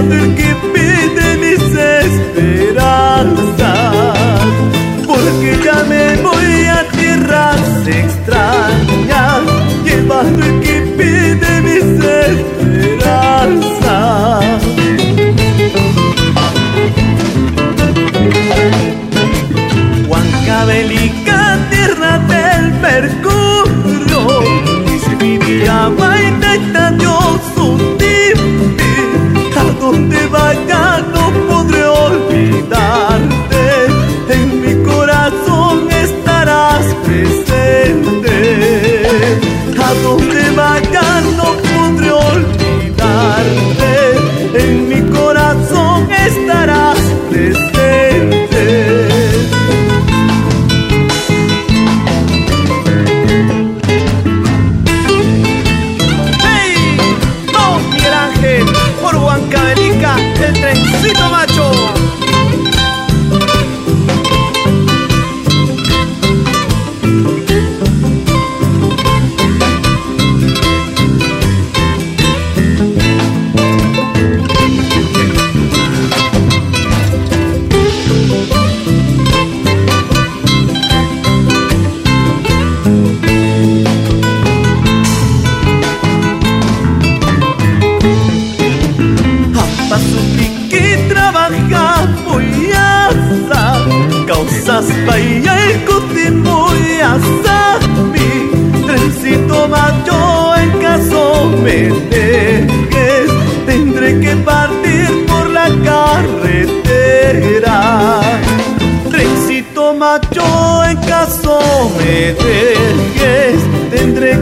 Llevando el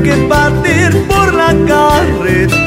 que partir por la carretera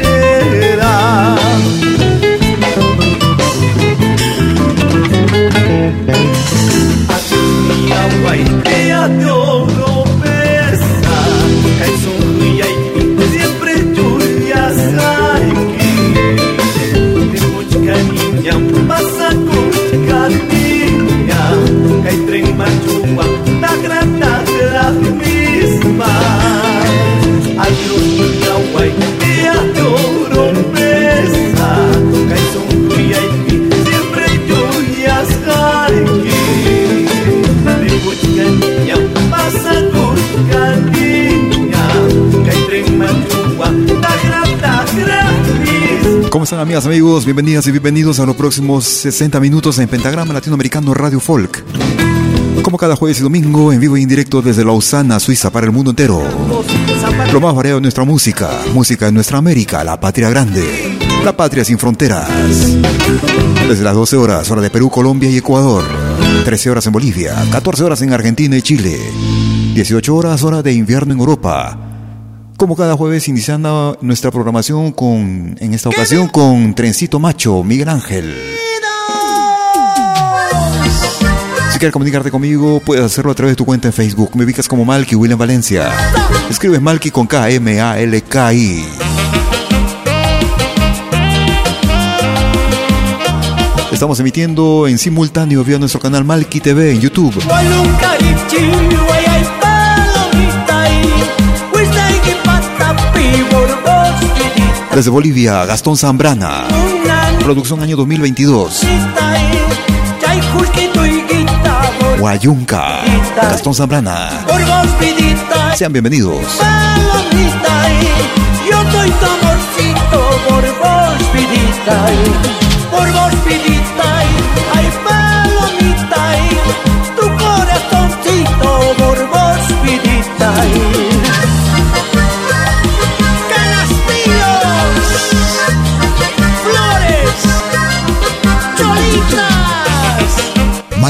están amigas, amigos? Bienvenidas y bienvenidos a los próximos 60 minutos en Pentagrama Latinoamericano Radio Folk. Como cada jueves y domingo, en vivo y en directo desde Lausana, Suiza, para el mundo entero. Lo más variado de nuestra música, música de nuestra América, la patria grande. La patria sin fronteras. Desde las 12 horas, hora de Perú, Colombia y Ecuador. 13 horas en Bolivia, 14 horas en Argentina y Chile. 18 horas, hora de invierno en Europa. Como cada jueves, iniciando nuestra programación con, en esta ocasión, con Trencito Macho, Miguel Ángel. Si quieres comunicarte conmigo, puedes hacerlo a través de tu cuenta en Facebook. Me ubicas como Malky William Valencia. Escribes Malky con K, M, A, L, K, I. Estamos emitiendo en simultáneo vía nuestro canal Malki TV en YouTube. Desde Bolivia, Gastón Zambrana. Producción año 2022. Guayunca, Gastón Zambrana. Sean bienvenidos. Yo soy tu por vos, ay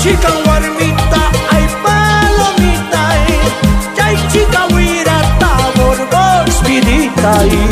chica guarmita, hay palomita. Que hay chica huirata por vos, vidita. por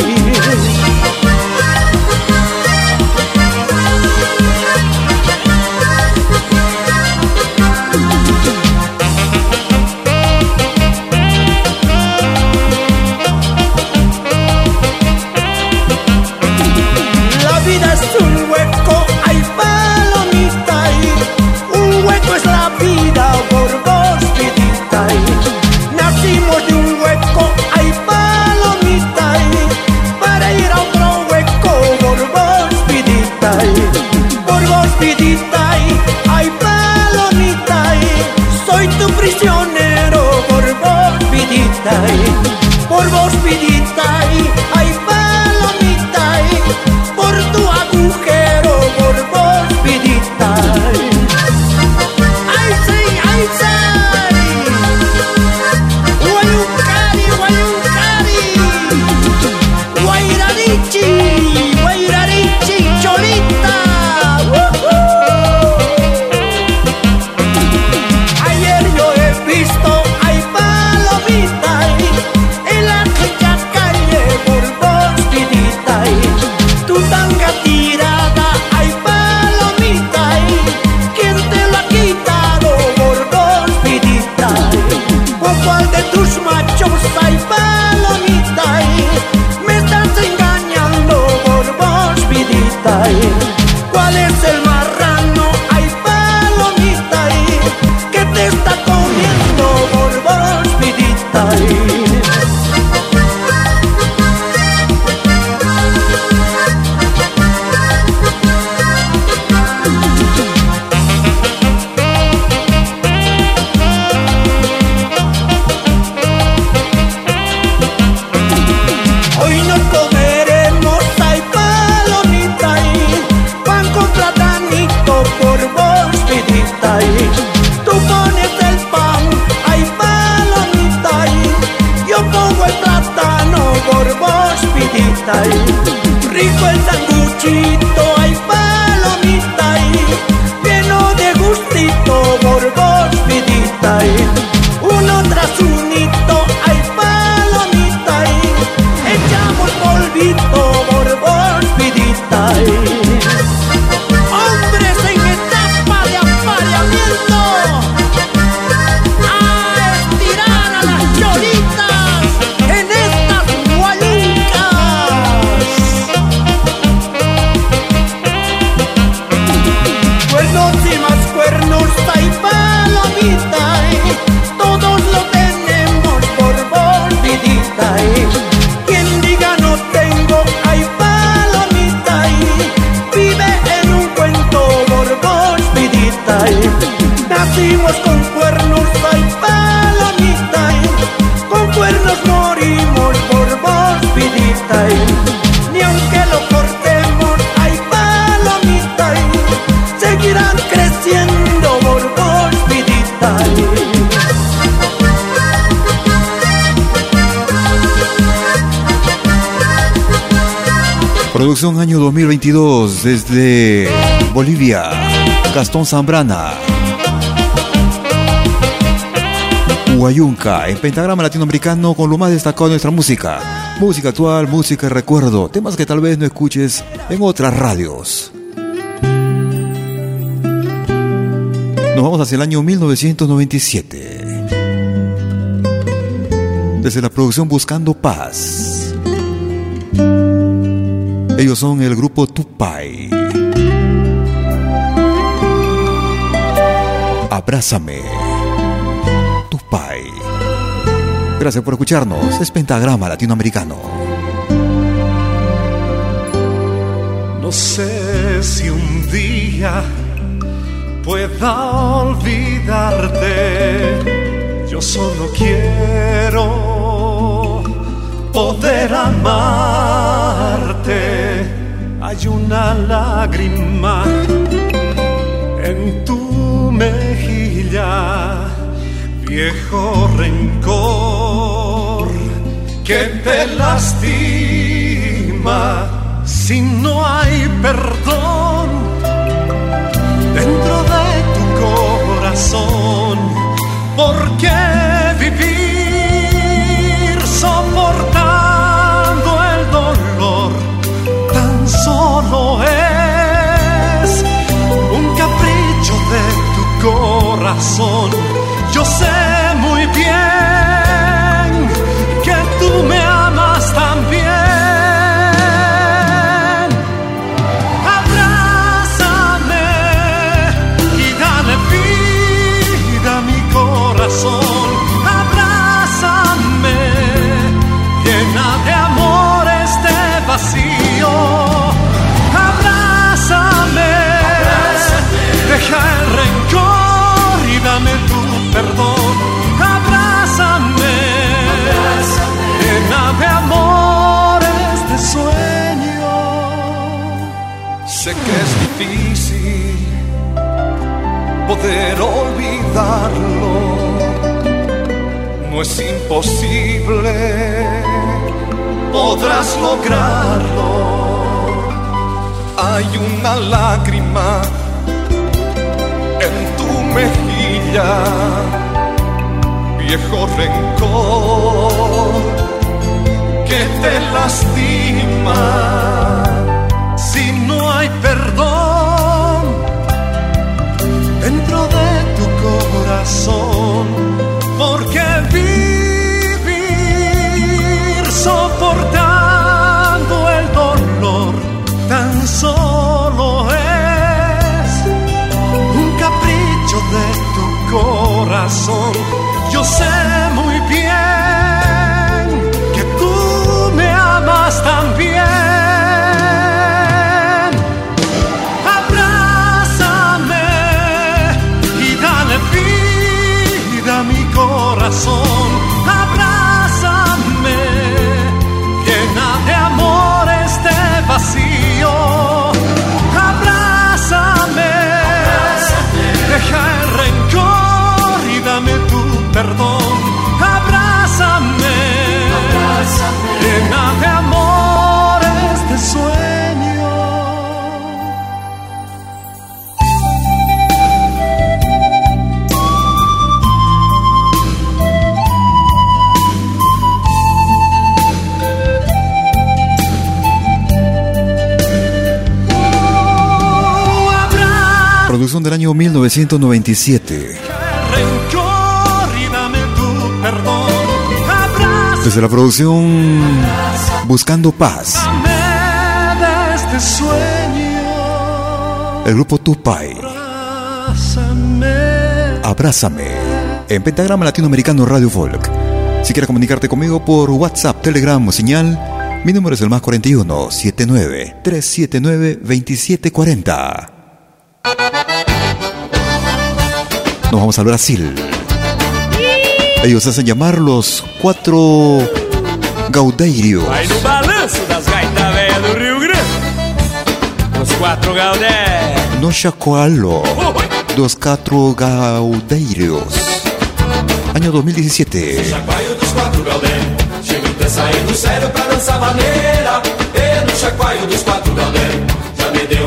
Producción año 2022 desde Bolivia, Gastón Zambrana. Huayunca, en pentagrama latinoamericano con lo más destacado de nuestra música. Música actual, música recuerdo, temas que tal vez no escuches en otras radios. Nos vamos hacia el año 1997. Desde la producción Buscando Paz. Ellos son el grupo Tupai. Abrázame. Tupai. Gracias por escucharnos. Es Pentagrama Latinoamericano. No sé si un día pueda olvidarte. Yo solo quiero poder amarte hay una lágrima en tu mejilla, viejo rencor que te lastima si no hay perdón que es difícil poder olvidarlo, no es imposible podrás lograrlo. Hay una lágrima en tu mejilla, viejo rencor que te lastima perdón dentro de tu corazón. Porque vivir soportando el dolor tan solo es un capricho de tu corazón. Yo sé año 1997. rencor y dame tu perdón. Abrázame Desde la producción Buscando Paz. El grupo Tupai. Abrázame. En Pentagrama Latinoamericano Radio Folk. Si quieres comunicarte conmigo por WhatsApp, Telegram o señal, mi número es el más 41 79 379 2740. Nos vamos al Brasil. Ellos hacen llamar los cuatro Gaudérios. Vai no balanço das gaitas velhas do Rio Grande. Os quatro Gaudérios. No chacoalho dos cuatro Gaudérios. Año 2017. Chacoalho dos quatro Gaudérios. Chego até saindo sério pra dançar maneira. E no chacoalho dos quatro Gaudérios. Já me deu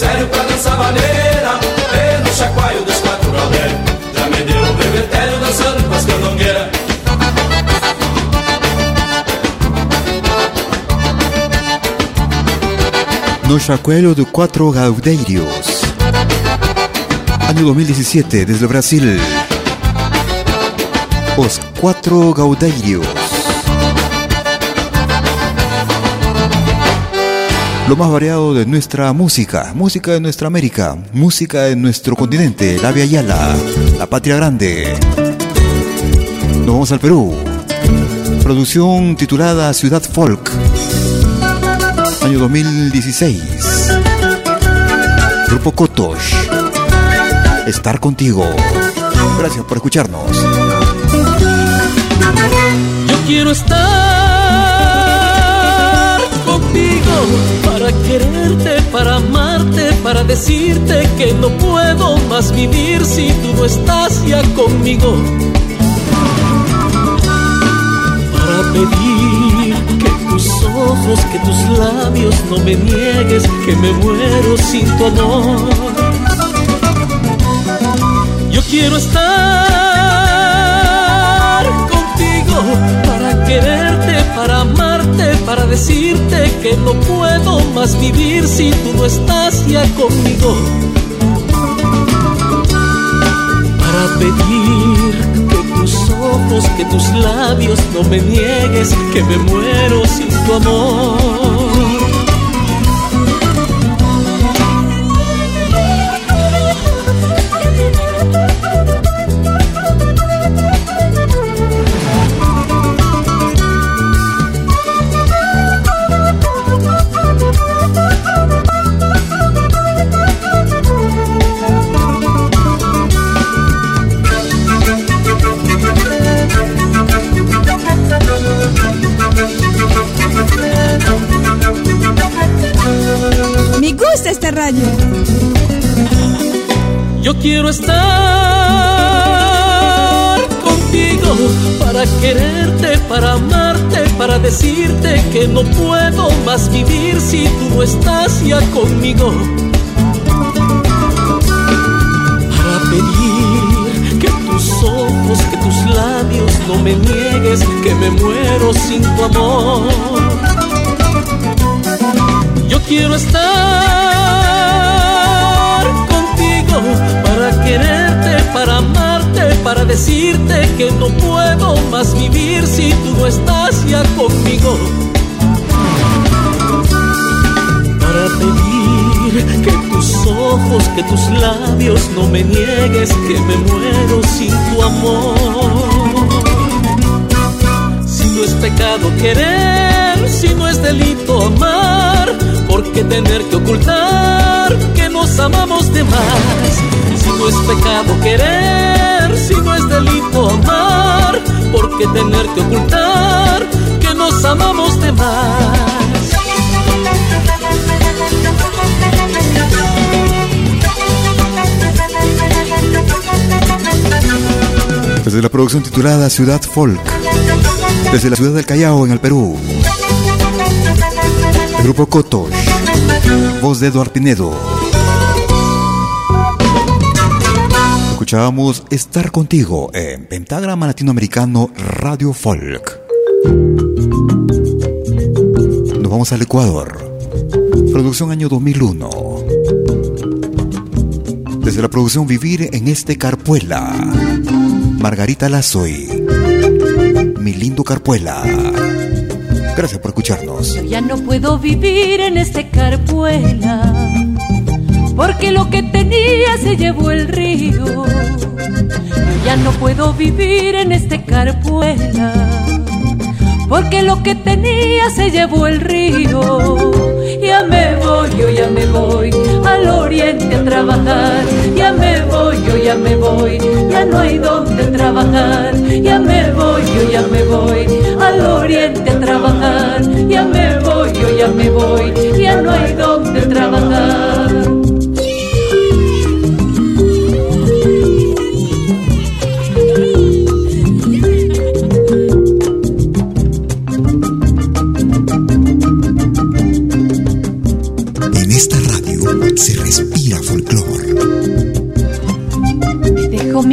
sério pra dançar maneira no chacoalho dos quatro gaudérios Já me deu um revertério dançando com as candongueiras No Chacuelo de Cuatro Gaudérios. Año 2017, desde Brasil. Os Cuatro Gaudérios. Lo más variado de nuestra música, música de nuestra América, música de nuestro continente, la Via Yala, la Patria Grande. Nos vamos al Perú. Producción titulada Ciudad Folk año 2016. Grupo Kotosh. Estar contigo. Gracias por escucharnos. Yo quiero estar para quererte, para amarte, para decirte que no puedo más vivir si tú no estás ya conmigo. Para pedir que tus ojos, que tus labios no me niegues, que me muero sin tu amor. Yo quiero estar contigo para quererte, para amarte, para decirte que no puedo más vivir si tú no estás ya conmigo. Para pedir que tus ojos, que tus labios no me niegues, que me muero sin tu amor. Quiero estar contigo para quererte, para amarte, para decirte que no puedo más vivir si tú no estás ya conmigo. Para pedir que tus ojos, que tus labios me niegues que me muero sin tu amor. Yo quiero estar quererte, para amarte, para decirte que no puedo más vivir si tú no estás ya conmigo. Para pedir que tus ojos, que tus labios no me niegues que me muero sin tu amor. Si no es pecado querer, si no es delito amar, ¿por qué tener que ocultar nos amamos de más? Si no es pecado querer, si no es delito amar, ¿por qué tener que ocultar que nos amamos de más? Desde la producción titulada Ciudad Folk, desde la ciudad del Callao, en el Perú. El grupo Cotos, voz de Eduardo Pinedo. Escuchábamos Estar Contigo en Pentagrama Latinoamericano Radio Folk. Nos vamos al Ecuador. Producción año 2001. Desde la producción Vivir en este Carpuela. Margarita Lazoy. Mi lindo Carpuela. Gracias por escucharnos. Yo ya no puedo vivir en este Carpuela. Porque lo que tenía se llevó el río. Yo ya no puedo vivir en este Carpuela porque lo que tenía se llevó el río. Ya me voy, yo ya me voy al oriente a trabajar. Ya me voy, yo ya me voy, ya no hay donde trabajar. Ya me voy, yo ya me voy al oriente a trabajar. Ya me voy, yo ya me voy, ya no hay donde trabajar.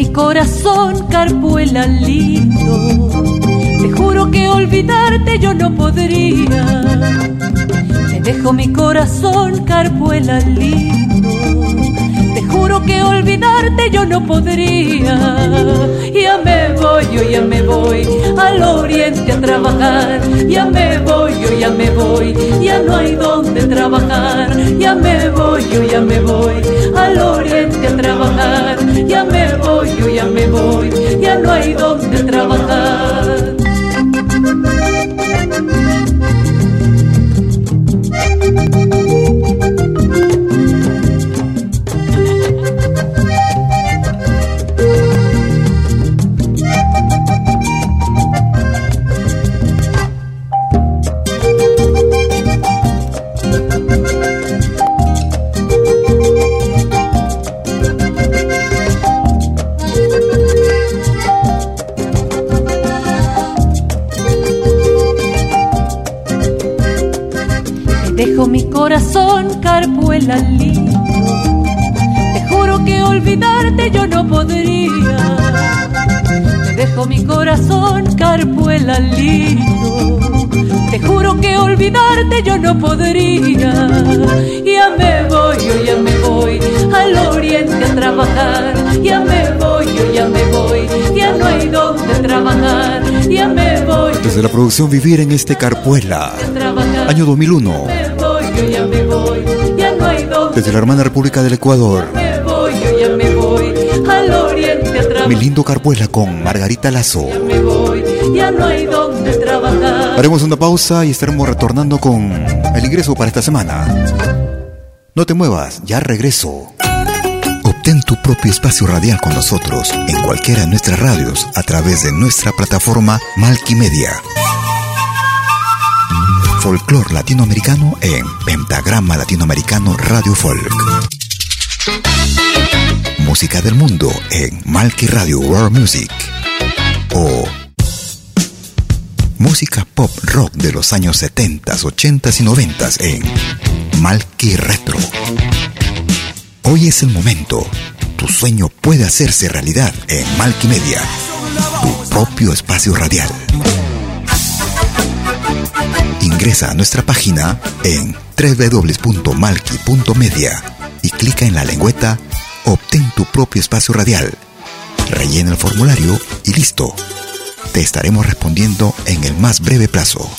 Corazón, carpuela lindo. Te juro que olvidarte yo no podría. Te dejo mi corazón, carpuela lindo. Que olvidarte yo no podría. Ya me voy, yo ya me voy al oriente a trabajar. Ya me voy, yo ya me voy, ya no hay donde trabajar. Ya me voy, yo ya me voy al oriente a trabajar. Ya me voy, yo ya me voy, ya no hay donde trabajar. Carpuela lindo. Te juro que olvidarte yo no podría. Te dejo mi corazón, carpuela lindo. Te juro que olvidarte yo no podría. Ya me voy, yo ya me voy al oriente a trabajar. Ya me voy, yo ya me voy, ya no hay donde trabajar. Ya me voy. Desde la producción Vivir en este Carpuela, año 2001 ya me voy, ya no hay Desde la hermana República del Ecuador. Me voy, yo ya me voy, al oriente Mi lindo Carpuela con Margarita Lazo. Ya me voy, ya no hay donde trabajar. Haremos una pausa y estaremos retornando con el ingreso para esta semana. No te muevas, ya regreso. Obtén tu propio espacio radial con nosotros en cualquiera de nuestras radios a través de nuestra plataforma Malquimedia folclor latinoamericano en Pentagrama Latinoamericano Radio Folk. Música del mundo en Malky Radio World Music. O música pop rock de los años 70, 80 y 90 en Malky Retro. Hoy es el momento. Tu sueño puede hacerse realidad en Malky Media. Tu propio espacio radial. Ingresa a nuestra página en www.malki.media y clica en la lengüeta Obtén tu propio espacio radial. Rellena el formulario y listo. Te estaremos respondiendo en el más breve plazo.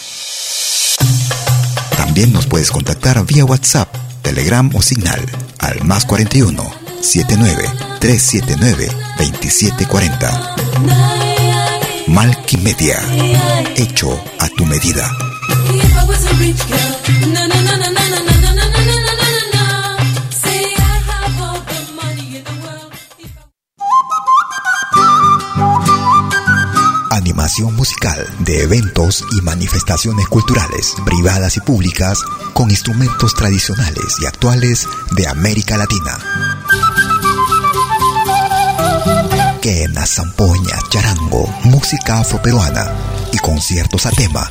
También nos puedes contactar vía WhatsApp, Telegram o Signal al más 41 79 379 2740. Malky Media, hecho a tu medida. Animación musical de eventos y manifestaciones culturales, privadas y públicas, con instrumentos tradicionales y actuales de América Latina. Quena, zampoña, charango, música afroperuana y conciertos a tema.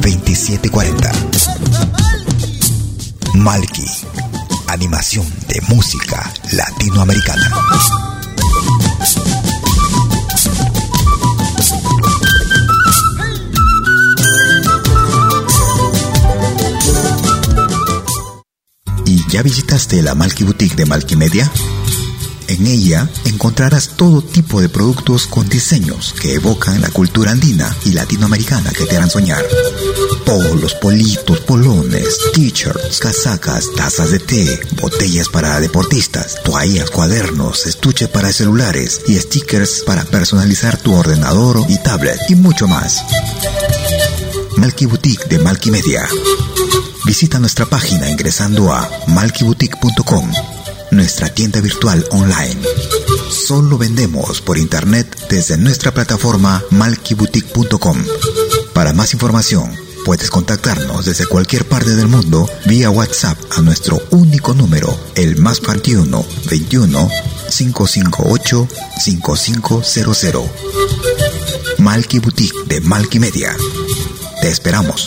2740. Malki, animación de música latinoamericana. ¿Y ya visitaste la Malky Boutique de Malky Media? En ella encontrarás todo tipo de productos con diseños que evocan la cultura andina y latinoamericana que te harán soñar. Polos, politos, polones, t-shirts, casacas, tazas de té, botellas para deportistas, toallas, cuadernos, estuche para celulares y stickers para personalizar tu ordenador y tablet y mucho más. Malky Boutique de Malky Media. Visita nuestra página ingresando a malkyboutique.com, nuestra tienda virtual online. Solo vendemos por internet desde nuestra plataforma malkyboutique.com. Para más información, puedes contactarnos desde cualquier parte del mundo vía WhatsApp a nuestro único número, el más 41 21 558 5500. Malky Boutique de Malky Media. Te esperamos.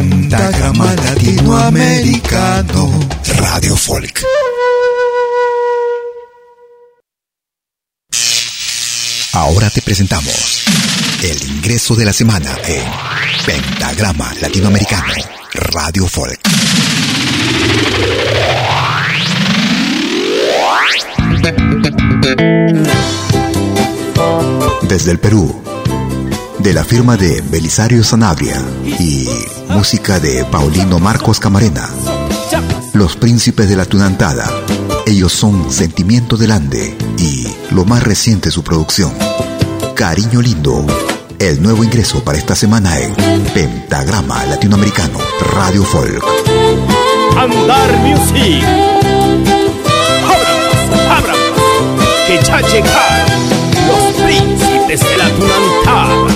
Pentagrama Latinoamericano. Radio Folk. Ahora te presentamos el ingreso de la semana en Pentagrama Latinoamericano. Radio Folk. Desde el Perú, de la firma de Belisario Sanabria y música de Paulino Marcos Camarena, Los Príncipes de la Tunantada. Ellos son Sentimiento del Ande y lo más reciente su producción, Cariño Lindo. El nuevo ingreso para esta semana en Pentagrama Latinoamericano Radio Folk. Andar Music. Abra, que ya llegaron los príncipes de la tunantada.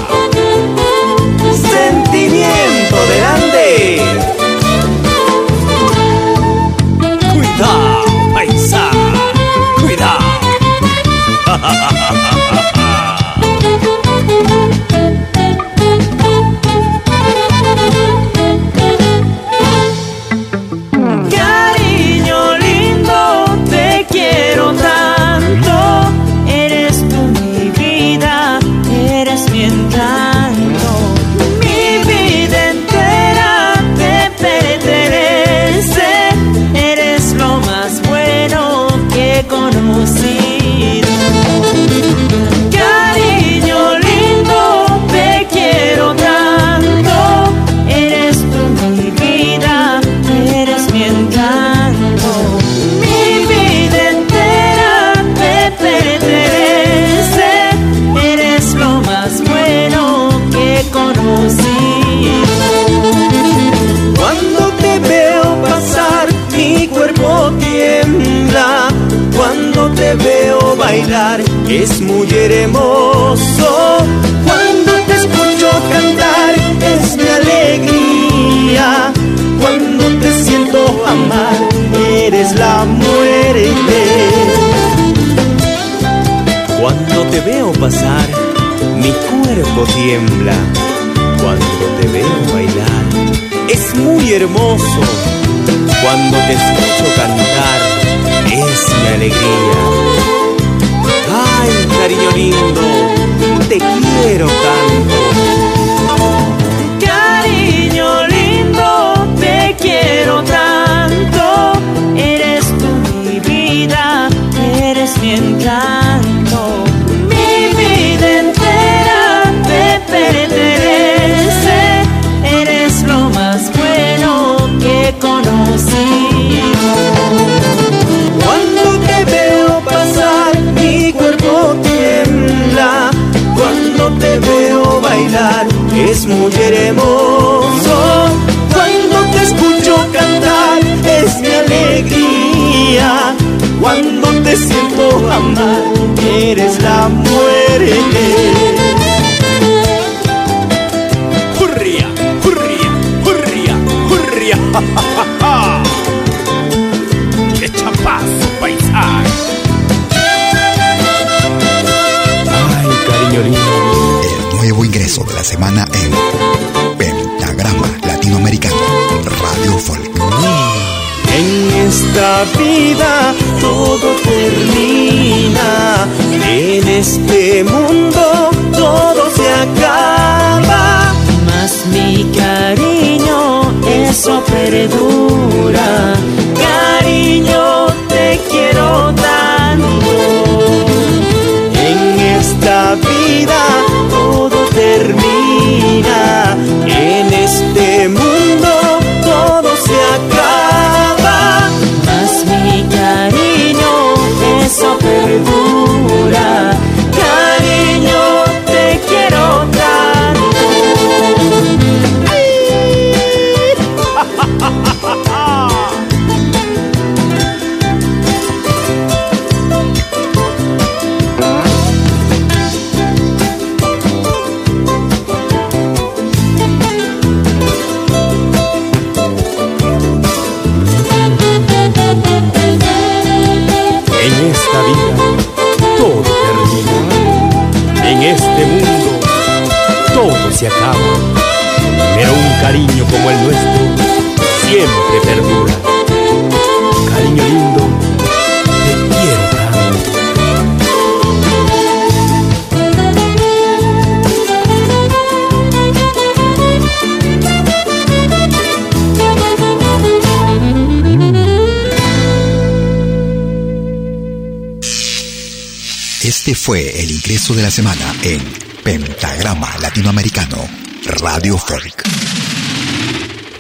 Muy hermoso. Cuando te escucho cantar, es mi alegría. Cuando te siento amar, eres la muerte. Hurria, hurria, hurria, hurria, ja, ja, ja, ja. ¡Qué chapazo, paisaje! Ay, cariño lindo. Nuevo ingreso de la semana en Pentagrama Latinoamericano Radio Folk. En esta vida todo termina. En este mundo todo se acaba. Mas mi cariño, eso perdura. Se acaba. pero un cariño como el nuestro siempre perdura. Cariño lindo, te quiero tanto. Este fue el ingreso de la semana en Pentagrama Latinoamericano Radio Folk.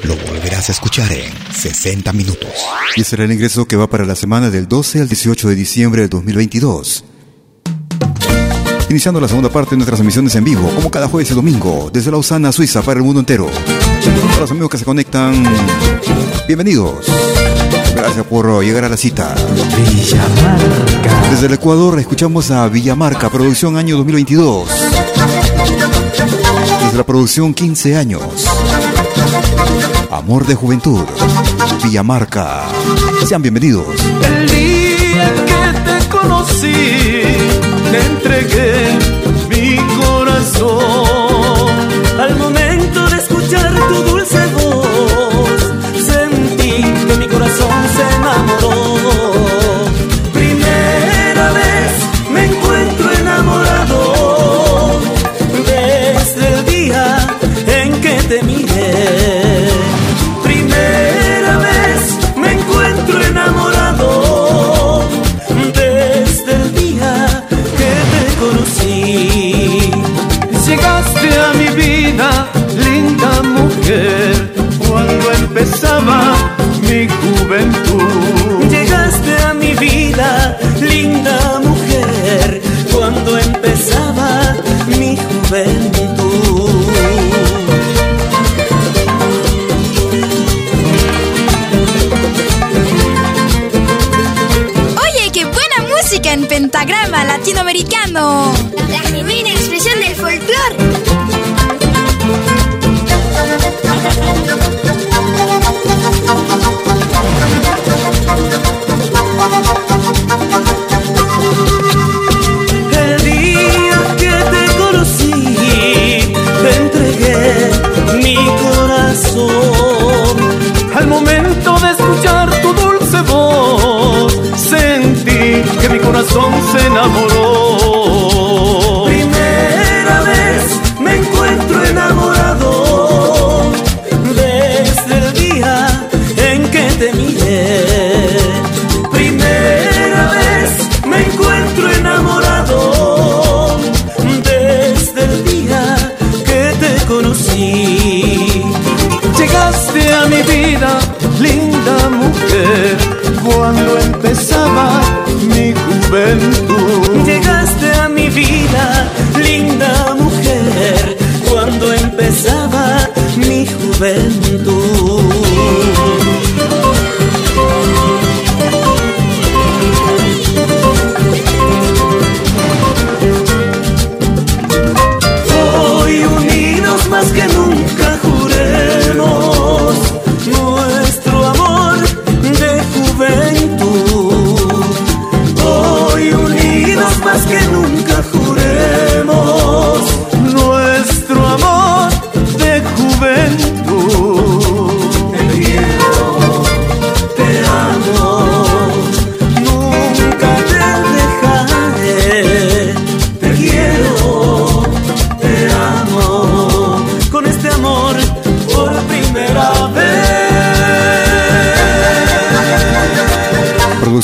Lo volverás a escuchar en 60 minutos. Y será el ingreso que va para la semana del 12 al 18 de diciembre de 2022. Iniciando la segunda parte de nuestras emisiones en vivo, como cada jueves y domingo, desde Lausana, Suiza, para el mundo entero. Para los amigos que se conectan, bienvenidos. Gracias por llegar a la cita. Villamarca. Desde el Ecuador escuchamos a Villamarca, producción año 2022. La producción 15 años. Amor de juventud. Villamarca. Sean bienvenidos. El día que te conocí, te entregué mi corazón. Empezaba mi juventud. Llegaste a mi vida, linda mujer, cuando empezaba mi juventud. Oye, qué buena música en pentagrama latinoamericano.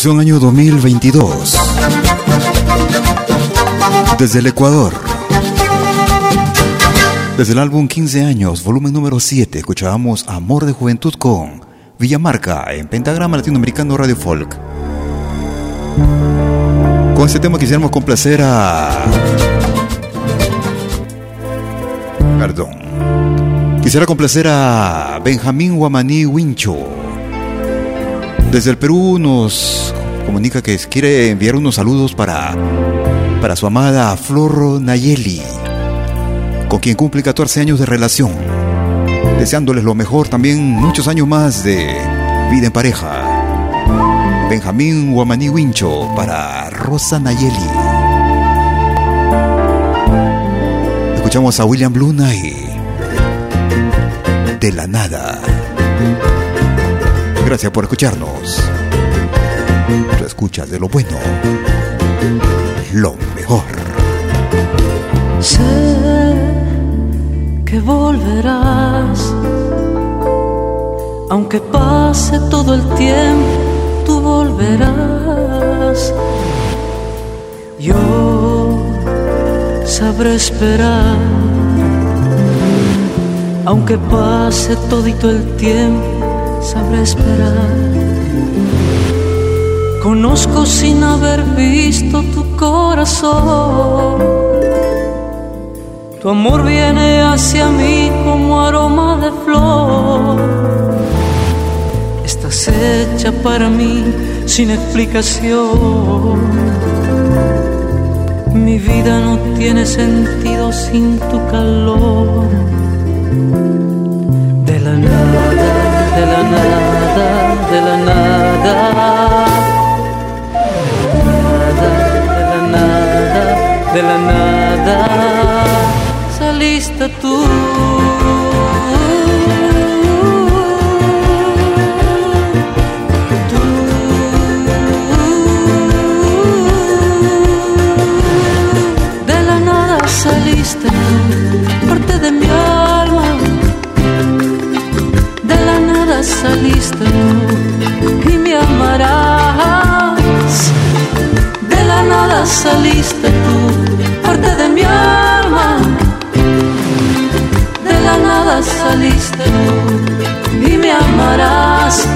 Año 2022. Desde el Ecuador. Desde el álbum 15 años, volumen número 7, escuchábamos Amor de Juventud con Villamarca en Pentagrama Latinoamericano Radio Folk. Con este tema quisiéramos complacer a... Perdón. Quisiera complacer a Benjamín Guamaní Wincho. Desde el Perú nos comunica que quiere enviar unos saludos para, para su amada Flor Nayeli, con quien cumple 14 años de relación. Deseándoles lo mejor, también muchos años más de vida en pareja. Benjamín Guamaní Wincho para Rosa Nayeli. Escuchamos a William Blue Knight. de la nada. Gracias por escucharnos. Tú escuchas de lo bueno, lo mejor. Sé que volverás, aunque pase todo el tiempo, tú volverás. Yo sabré esperar, aunque pase todito el tiempo, sabré esperar. Conozco sin haber visto tu corazón. Tu amor viene hacia mí como aroma de flor. Estás hecha para mí sin explicación. Mi vida no tiene sentido sin tu calor. De la nada, de la nada, de la nada. De la nada, de la nada, saliste tú. Nada saliste tú, nada saliste y me amarás. De la nada saliste tú, parte de mi alma. De la nada saliste tú y me amarás.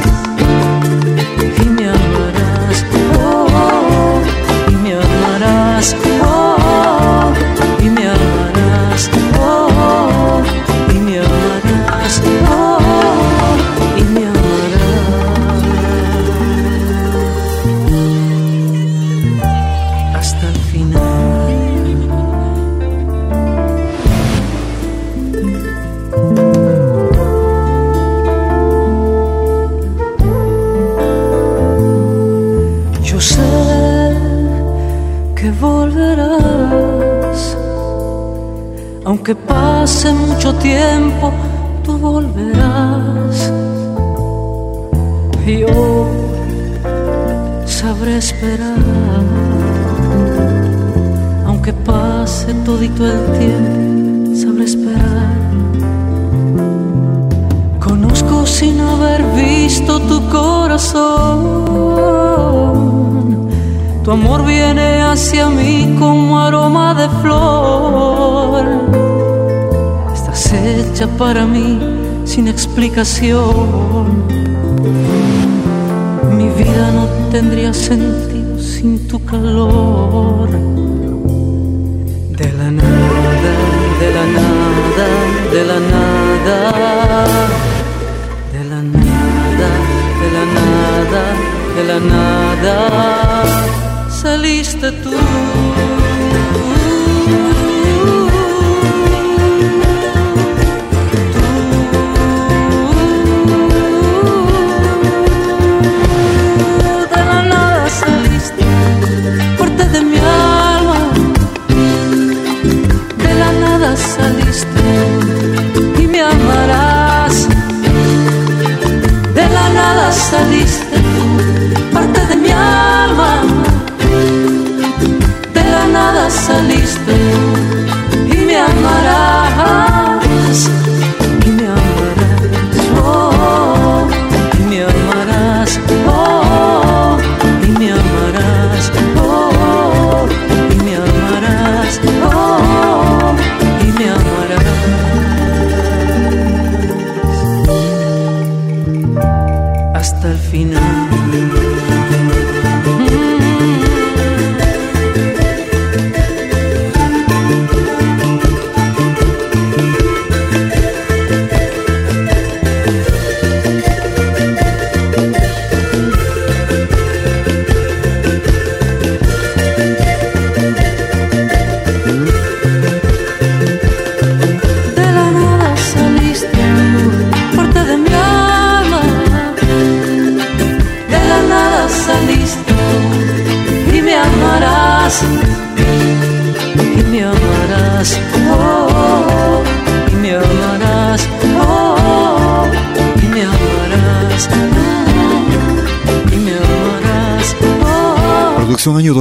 Pase mucho tiempo, tú volverás. Yo sabré esperar, aunque pase todito el tiempo, sabré esperar. Conozco sin haber visto tu corazón. Tu amor viene hacia mí como aroma de flor. Hecha para mí sin explicación. Mi vida no tendría sentido sin tu calor. De la nada, de la nada, de la nada de la nada, de la nada, de la nada, saliste tú.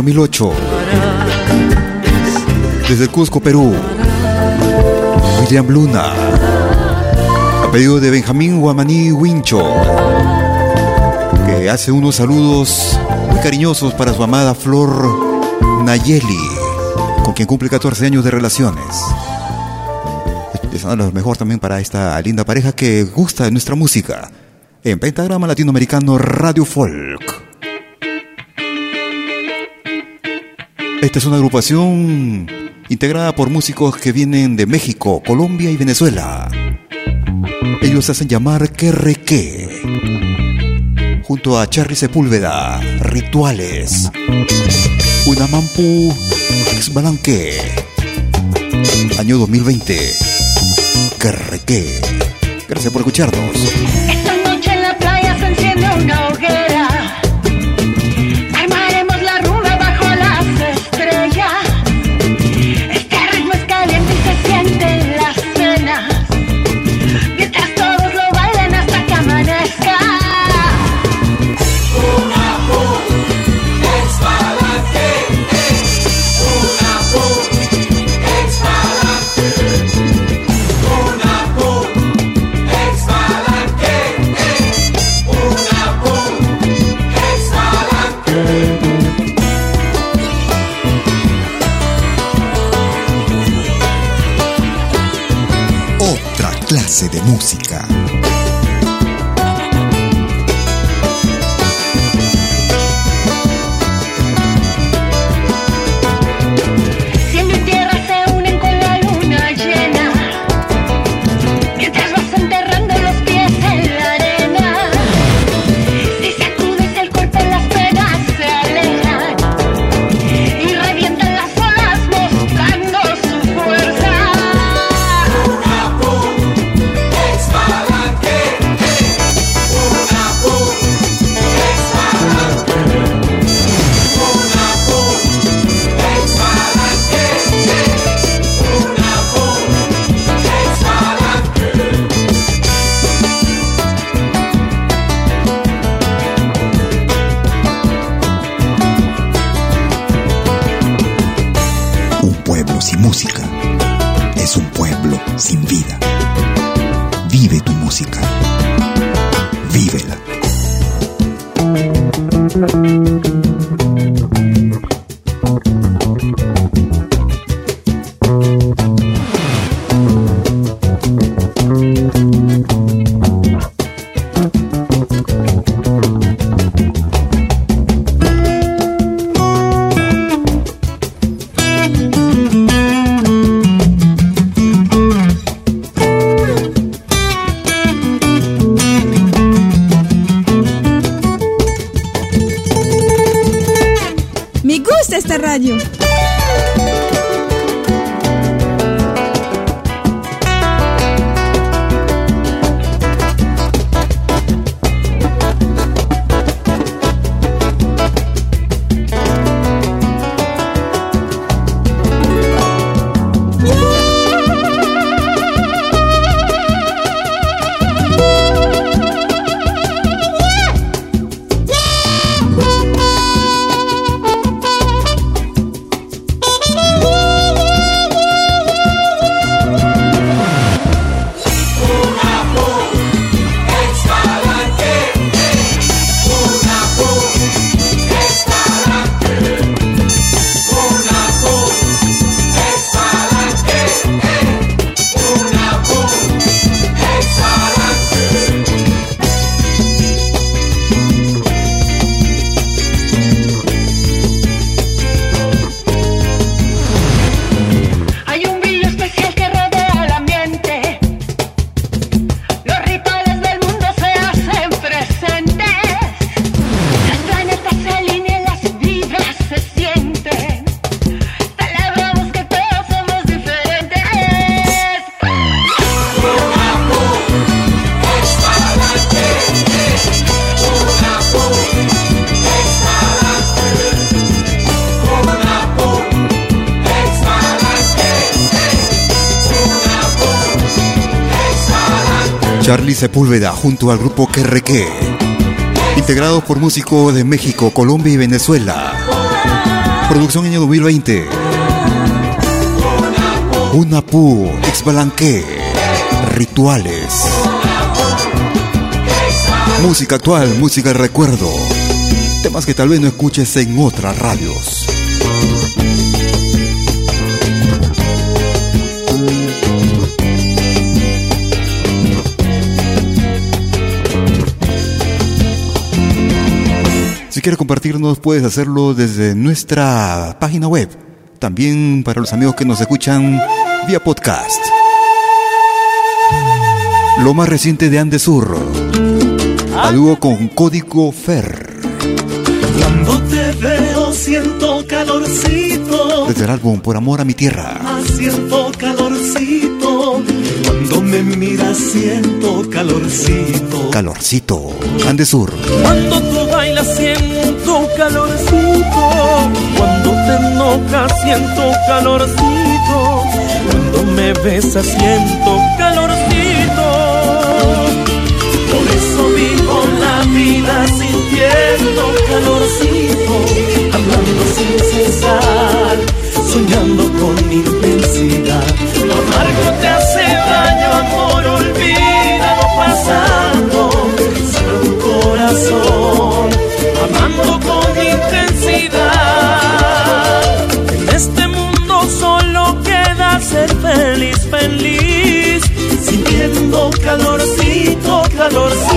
2008. Desde Cusco, Perú. William Luna. A pedido de Benjamín Guamaní Wincho. Que hace unos saludos muy cariñosos para su amada Flor Nayeli. Con quien cumple 14 años de relaciones. Deseando lo mejor también para esta linda pareja que gusta de nuestra música. En Pentagrama Latinoamericano Radio Folk. Esta es una agrupación integrada por músicos que vienen de México, Colombia y Venezuela. Ellos se hacen llamar Querreque. Junto a Charly Sepúlveda, Rituales. Unamampu Exbalanque. Año 2020. Querreque. Gracias por escucharnos. De música. Charlie Sepúlveda junto al grupo Querreque. Integrado por músicos de México, Colombia y Venezuela. Producción año 2020. Unapu, Exbalanque, Rituales. Música actual, música de recuerdo. Temas que tal vez no escuches en otras radios. Quieres compartirnos, puedes hacerlo desde nuestra página web. También para los amigos que nos escuchan vía podcast. Lo más reciente de Andesur. A dúo con Código Fer. Cuando te veo siento calorcito. Desde el álbum Por Amor a mi Tierra. Ah, siento calorcito. Cuando me miras siento calorcito. Calorcito. Andesur. Cuando siento calorcito. Cuando te enojas siento calorcito. Cuando me besas siento calorcito. Por eso vivo la vida sintiendo calorcito. Hablando sin cesar, soñando con intensidad. Lo amargo te hace daño, amor, feliz. Sintiendo calorcito, calorcito.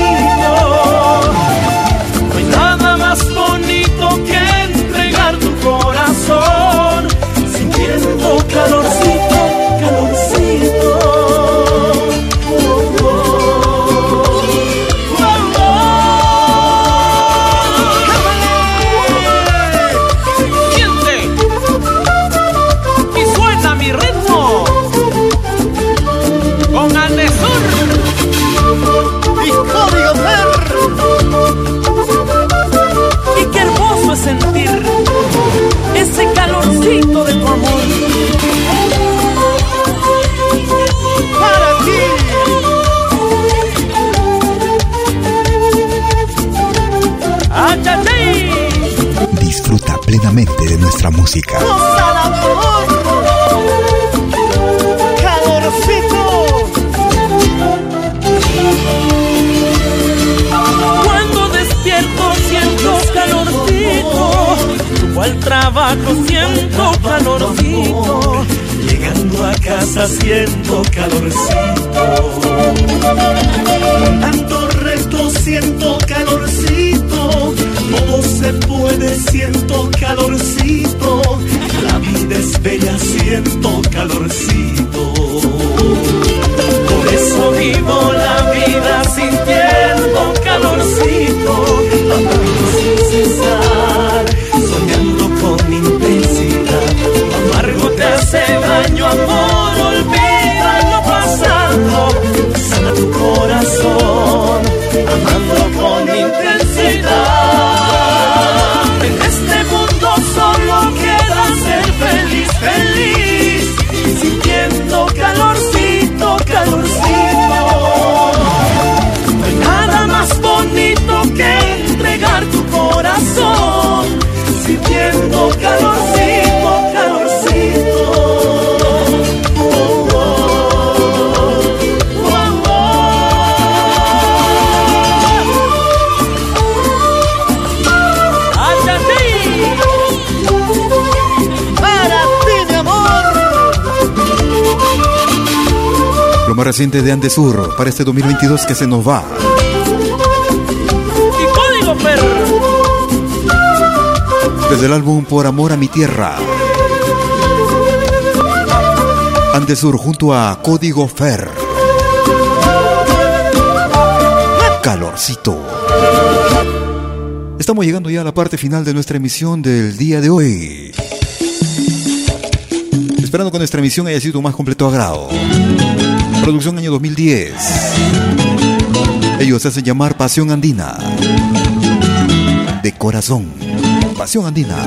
De Andesur para este 2022 que se nos va. Y código perro. Desde el álbum Por Amor a mi Tierra. Andesur junto a Código Fer. Calorcito. Estamos llegando ya a la parte final de nuestra emisión del día de hoy. Esperando que nuestra emisión haya sido más completo agrado. Producción año 2010. Ellos se hacen llamar Pasión Andina. De corazón. Pasión Andina.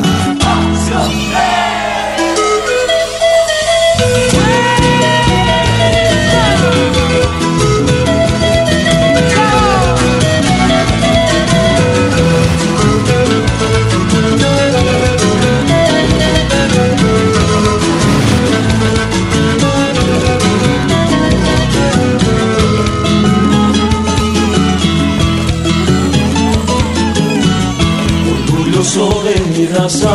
Curioso de mi raza,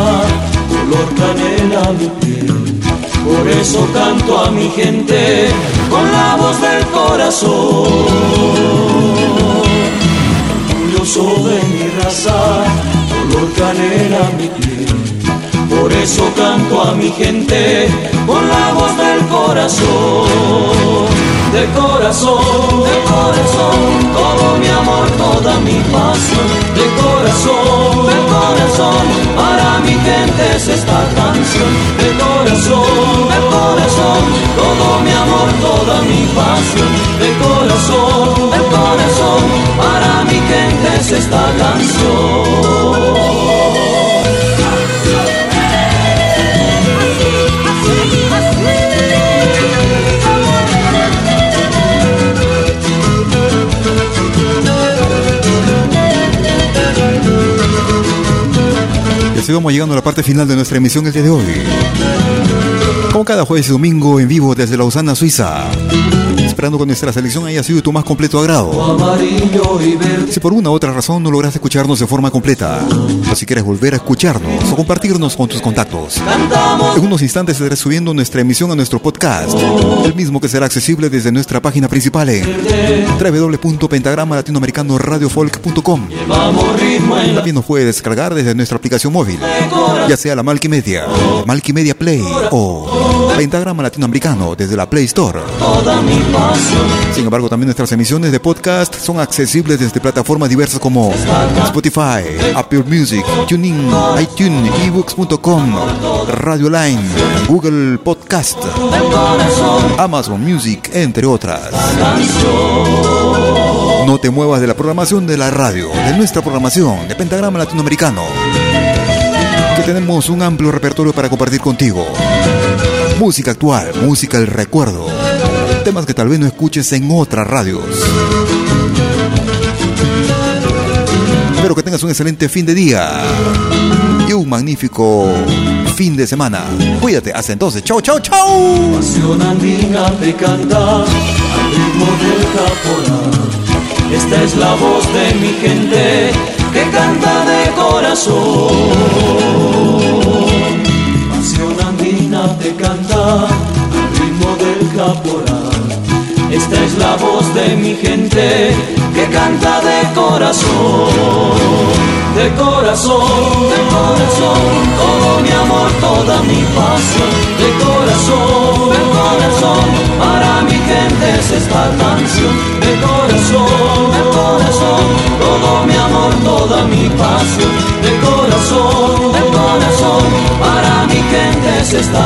color canela mi piel. Por eso canto a mi gente con la voz del corazón. Curioso de mi raza, color canela mi piel. Por eso canto a mi gente con la voz del corazón. De corazón, de corazón, todo mi amor, toda mi pasión. De corazón, de corazón, para mi gente es esta canción. De corazón, de corazón, todo mi amor, toda mi pasión. De corazón, de corazón, para mi gente es esta canción. Así vamos llegando a la parte final de nuestra emisión el día de hoy. Como cada jueves y domingo en vivo desde Lausana, Suiza. Esperando que nuestra selección haya sido de tu más completo agrado. Si por una u otra razón no logras escucharnos de forma completa, o si quieres volver a escucharnos o compartirnos con tus contactos, en unos instantes estaré subiendo nuestra emisión a nuestro podcast, el mismo que será accesible desde nuestra página principal en También nos puede descargar desde nuestra aplicación móvil, ya sea la Malkimedia, Malkimedia Play o Pentagrama Latinoamericano desde la Play Store. Sin embargo, también nuestras emisiones de podcast son accesibles desde plataformas diversas como Spotify, Apple Music, TuneIn, iTunes, ebooks.com, Radio Line, Google Podcast, Amazon Music, entre otras. No te muevas de la programación de la radio, de nuestra programación de Pentagrama Latinoamericano, que tenemos un amplio repertorio para compartir contigo. Música actual, música del recuerdo, temas que tal vez no escuches en otras radios. Espero que tengas un excelente fin de día y un magnífico fin de semana. Cuídate, hasta entonces. Chau, chau, chau. Pasión andina te canta al ritmo del. Esta es la voz de mi gente que canta de corazón. Pasión andina te canta al ritmo del caporal. Esta es la voz de mi gente que canta de corazón. De corazón, de corazón, todo mi amor, toda mi pasión. De corazón, de corazón, para mi gente es esta canción. De corazón, de corazón, todo mi amor, toda mi pasión. De corazón, de corazón, para mi gente es esta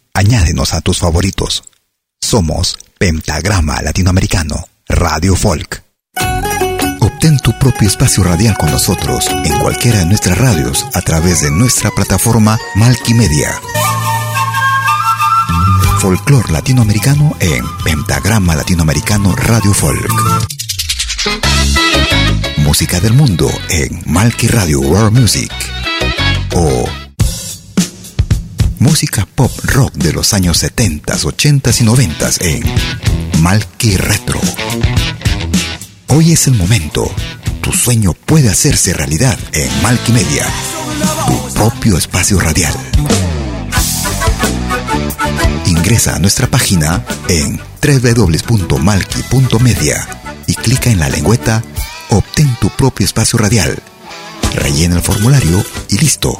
añádenos a tus favoritos. Somos Pentagrama Latinoamericano, Radio Folk. Obtén tu propio espacio radial con nosotros en cualquiera de nuestras radios a través de nuestra plataforma Malquimedia. Folclor latinoamericano en Pentagrama Latinoamericano Radio Folk. Música del mundo en Malqui Radio World Music. O música pop rock de los años 70, 80 y 90 en Malqui Retro. Hoy es el momento. Tu sueño puede hacerse realidad en Malqui Media, tu propio espacio radial. Ingresa a nuestra página en www.malki.media y clica en la lengüeta Obtén tu propio espacio radial. Rellena el formulario y listo.